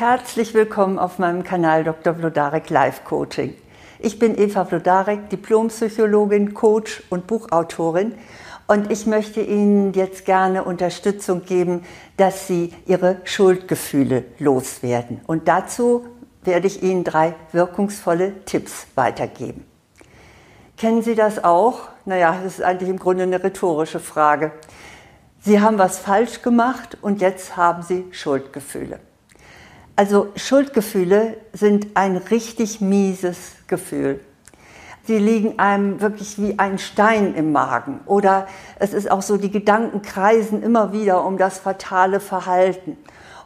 Herzlich willkommen auf meinem Kanal Dr. Vlodarek Life Coaching. Ich bin Eva Vlodarek, Diplompsychologin, Coach und Buchautorin und ich möchte Ihnen jetzt gerne Unterstützung geben, dass Sie Ihre Schuldgefühle loswerden. Und dazu werde ich Ihnen drei wirkungsvolle Tipps weitergeben. Kennen Sie das auch? Naja, das ist eigentlich im Grunde eine rhetorische Frage. Sie haben was falsch gemacht und jetzt haben Sie Schuldgefühle. Also Schuldgefühle sind ein richtig mieses Gefühl. Sie liegen einem wirklich wie ein Stein im Magen. Oder es ist auch so, die Gedanken kreisen immer wieder um das fatale Verhalten.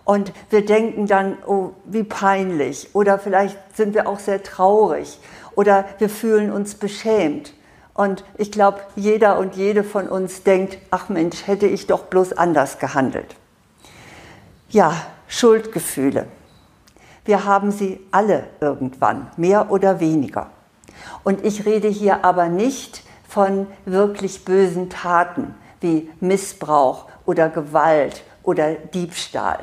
Und wir denken dann, oh, wie peinlich. Oder vielleicht sind wir auch sehr traurig. Oder wir fühlen uns beschämt. Und ich glaube, jeder und jede von uns denkt, ach Mensch, hätte ich doch bloß anders gehandelt. Ja, Schuldgefühle. Wir haben sie alle irgendwann, mehr oder weniger. Und ich rede hier aber nicht von wirklich bösen Taten wie Missbrauch oder Gewalt oder Diebstahl,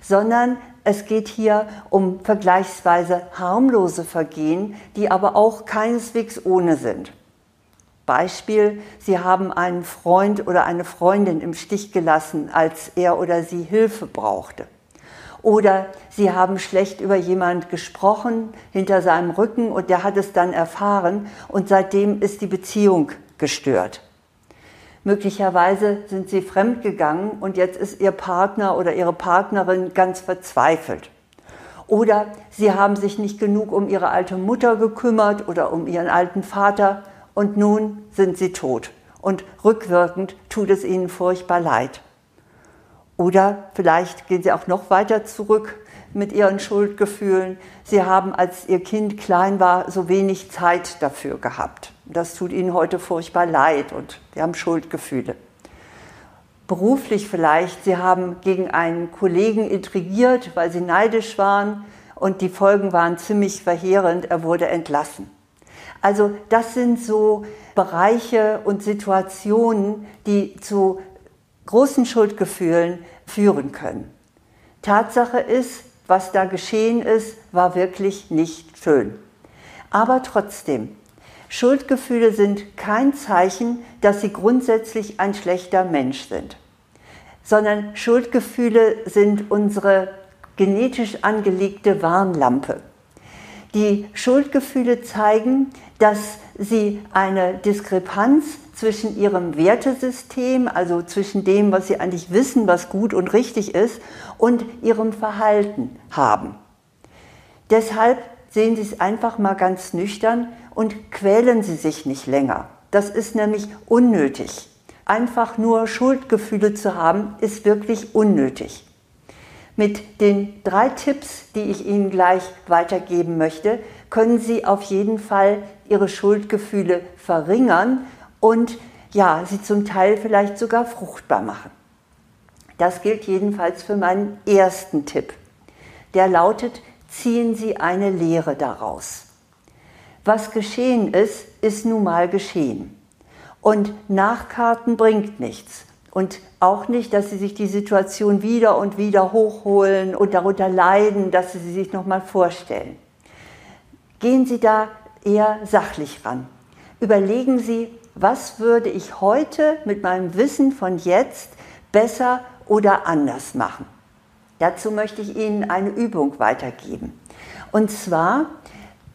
sondern es geht hier um vergleichsweise harmlose Vergehen, die aber auch keineswegs ohne sind. Beispiel, Sie haben einen Freund oder eine Freundin im Stich gelassen, als er oder sie Hilfe brauchte. Oder Sie haben schlecht über jemand gesprochen hinter seinem Rücken und der hat es dann erfahren und seitdem ist die Beziehung gestört. Möglicherweise sind Sie fremdgegangen und jetzt ist Ihr Partner oder Ihre Partnerin ganz verzweifelt. Oder Sie haben sich nicht genug um Ihre alte Mutter gekümmert oder um Ihren alten Vater und nun sind sie tot. Und rückwirkend tut es ihnen furchtbar leid. Oder vielleicht gehen sie auch noch weiter zurück mit ihren Schuldgefühlen. Sie haben, als ihr Kind klein war, so wenig Zeit dafür gehabt. Das tut ihnen heute furchtbar leid und sie haben Schuldgefühle. Beruflich vielleicht, sie haben gegen einen Kollegen intrigiert, weil sie neidisch waren und die Folgen waren ziemlich verheerend. Er wurde entlassen. Also das sind so Bereiche und Situationen, die zu großen Schuldgefühlen führen können. Tatsache ist, was da geschehen ist, war wirklich nicht schön. Aber trotzdem, Schuldgefühle sind kein Zeichen, dass sie grundsätzlich ein schlechter Mensch sind, sondern Schuldgefühle sind unsere genetisch angelegte Warnlampe. Die Schuldgefühle zeigen, dass sie eine Diskrepanz zwischen ihrem Wertesystem, also zwischen dem, was sie eigentlich wissen, was gut und richtig ist, und ihrem Verhalten haben. Deshalb sehen Sie es einfach mal ganz nüchtern und quälen Sie sich nicht länger. Das ist nämlich unnötig. Einfach nur Schuldgefühle zu haben, ist wirklich unnötig. Mit den drei Tipps, die ich Ihnen gleich weitergeben möchte, können Sie auf jeden Fall Ihre Schuldgefühle verringern und ja, sie zum Teil vielleicht sogar fruchtbar machen. Das gilt jedenfalls für meinen ersten Tipp. Der lautet, ziehen Sie eine Lehre daraus. Was geschehen ist, ist nun mal geschehen. Und Nachkarten bringt nichts. Und auch nicht, dass sie sich die Situation wieder und wieder hochholen und darunter leiden, dass sie sie sich nochmal vorstellen. Gehen Sie da eher sachlich ran. Überlegen Sie, was würde ich heute mit meinem Wissen von jetzt besser oder anders machen. Dazu möchte ich Ihnen eine Übung weitergeben. Und zwar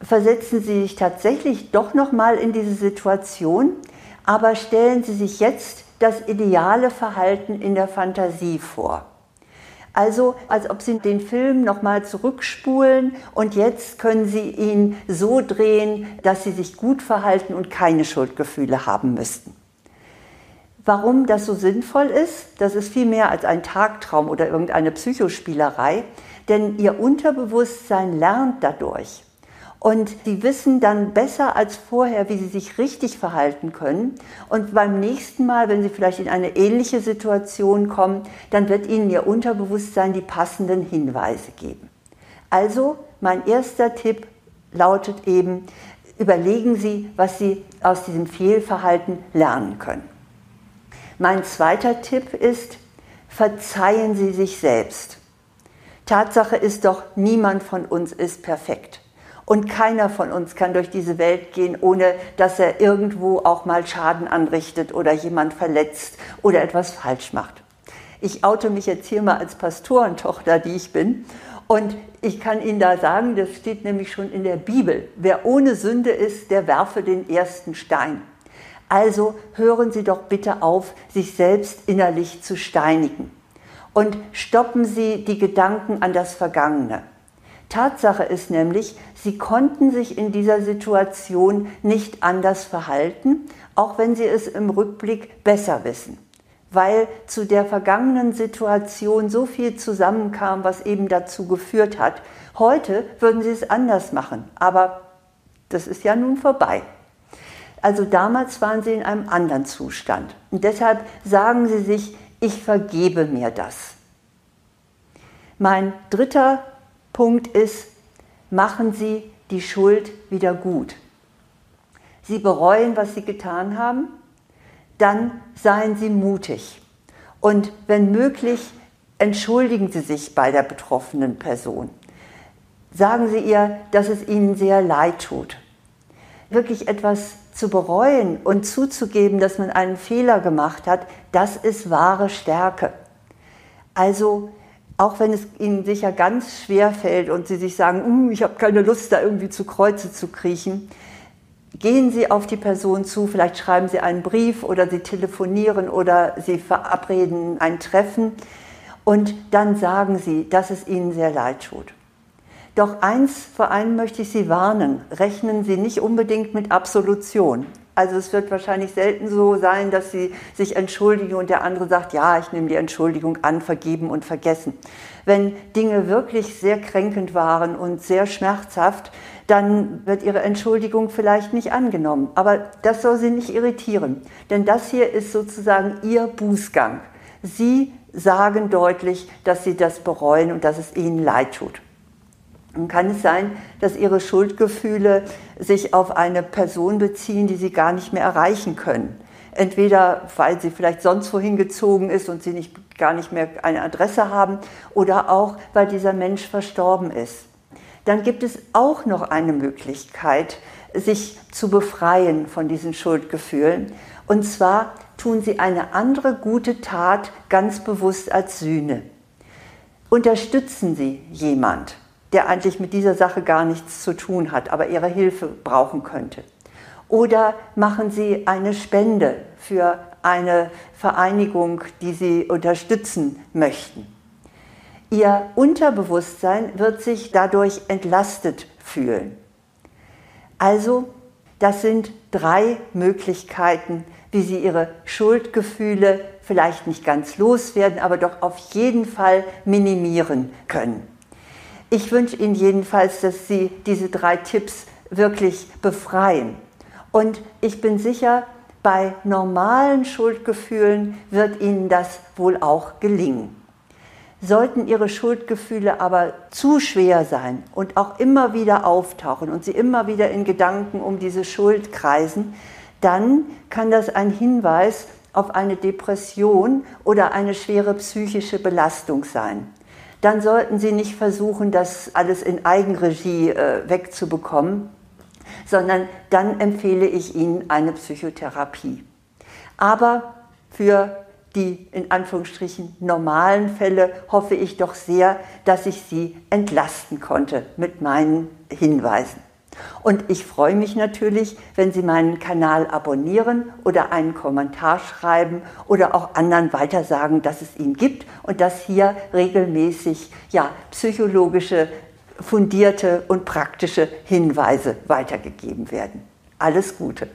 versetzen Sie sich tatsächlich doch noch mal in diese Situation, aber stellen Sie sich jetzt das ideale Verhalten in der Fantasie vor. Also als ob Sie den Film nochmal zurückspulen und jetzt können Sie ihn so drehen, dass Sie sich gut verhalten und keine Schuldgefühle haben müssten. Warum das so sinnvoll ist, das ist viel mehr als ein Tagtraum oder irgendeine Psychospielerei, denn Ihr Unterbewusstsein lernt dadurch. Und sie wissen dann besser als vorher, wie sie sich richtig verhalten können. Und beim nächsten Mal, wenn sie vielleicht in eine ähnliche Situation kommen, dann wird ihnen ihr Unterbewusstsein die passenden Hinweise geben. Also mein erster Tipp lautet eben, überlegen Sie, was Sie aus diesem Fehlverhalten lernen können. Mein zweiter Tipp ist, verzeihen Sie sich selbst. Tatsache ist doch, niemand von uns ist perfekt. Und keiner von uns kann durch diese Welt gehen, ohne dass er irgendwo auch mal Schaden anrichtet oder jemand verletzt oder etwas falsch macht. Ich oute mich jetzt hier mal als Pastorentochter, die ich bin. Und ich kann Ihnen da sagen, das steht nämlich schon in der Bibel. Wer ohne Sünde ist, der werfe den ersten Stein. Also hören Sie doch bitte auf, sich selbst innerlich zu steinigen. Und stoppen Sie die Gedanken an das Vergangene. Tatsache ist nämlich, Sie konnten sich in dieser Situation nicht anders verhalten, auch wenn Sie es im Rückblick besser wissen weil zu der vergangenen Situation so viel zusammenkam, was eben dazu geführt hat. Heute würden sie es anders machen, aber das ist ja nun vorbei. Also damals waren sie in einem anderen Zustand. Und deshalb sagen sie sich, ich vergebe mir das. Mein dritter Punkt ist, machen Sie die Schuld wieder gut. Sie bereuen, was Sie getan haben dann seien Sie mutig. Und wenn möglich, entschuldigen Sie sich bei der betroffenen Person. Sagen Sie ihr, dass es Ihnen sehr leid tut. Wirklich etwas zu bereuen und zuzugeben, dass man einen Fehler gemacht hat, das ist wahre Stärke. Also auch wenn es Ihnen sicher ganz schwer fällt und Sie sich sagen, uh, ich habe keine Lust, da irgendwie zu Kreuze zu kriechen, gehen Sie auf die Person zu, vielleicht schreiben Sie einen Brief oder Sie telefonieren oder Sie verabreden ein Treffen und dann sagen Sie, dass es Ihnen sehr leid tut. Doch eins vor allem möchte ich Sie warnen, rechnen Sie nicht unbedingt mit Absolution. Also es wird wahrscheinlich selten so sein, dass Sie sich entschuldigen und der andere sagt, ja, ich nehme die Entschuldigung an, vergeben und vergessen. Wenn Dinge wirklich sehr kränkend waren und sehr schmerzhaft, dann wird Ihre Entschuldigung vielleicht nicht angenommen. Aber das soll Sie nicht irritieren, denn das hier ist sozusagen Ihr Bußgang. Sie sagen deutlich, dass Sie das bereuen und dass es Ihnen leid tut. Dann kann es sein, dass Ihre Schuldgefühle sich auf eine Person beziehen, die Sie gar nicht mehr erreichen können. Entweder weil sie vielleicht sonst wohin gezogen ist und Sie nicht, gar nicht mehr eine Adresse haben oder auch weil dieser Mensch verstorben ist dann gibt es auch noch eine Möglichkeit, sich zu befreien von diesen Schuldgefühlen. Und zwar tun sie eine andere gute Tat ganz bewusst als Sühne. Unterstützen sie jemand, der eigentlich mit dieser Sache gar nichts zu tun hat, aber ihre Hilfe brauchen könnte. Oder machen sie eine Spende für eine Vereinigung, die sie unterstützen möchten. Ihr Unterbewusstsein wird sich dadurch entlastet fühlen. Also, das sind drei Möglichkeiten, wie Sie Ihre Schuldgefühle vielleicht nicht ganz loswerden, aber doch auf jeden Fall minimieren können. Ich wünsche Ihnen jedenfalls, dass Sie diese drei Tipps wirklich befreien. Und ich bin sicher, bei normalen Schuldgefühlen wird Ihnen das wohl auch gelingen. Sollten ihre Schuldgefühle aber zu schwer sein und auch immer wieder auftauchen und sie immer wieder in Gedanken um diese Schuld kreisen, dann kann das ein Hinweis auf eine Depression oder eine schwere psychische Belastung sein. Dann sollten Sie nicht versuchen, das alles in Eigenregie äh, wegzubekommen, sondern dann empfehle ich Ihnen eine Psychotherapie. Aber für die in Anführungsstrichen normalen Fälle hoffe ich doch sehr, dass ich Sie entlasten konnte mit meinen Hinweisen. Und ich freue mich natürlich, wenn Sie meinen Kanal abonnieren oder einen Kommentar schreiben oder auch anderen weitersagen, dass es ihn gibt und dass hier regelmäßig ja, psychologische, fundierte und praktische Hinweise weitergegeben werden. Alles Gute.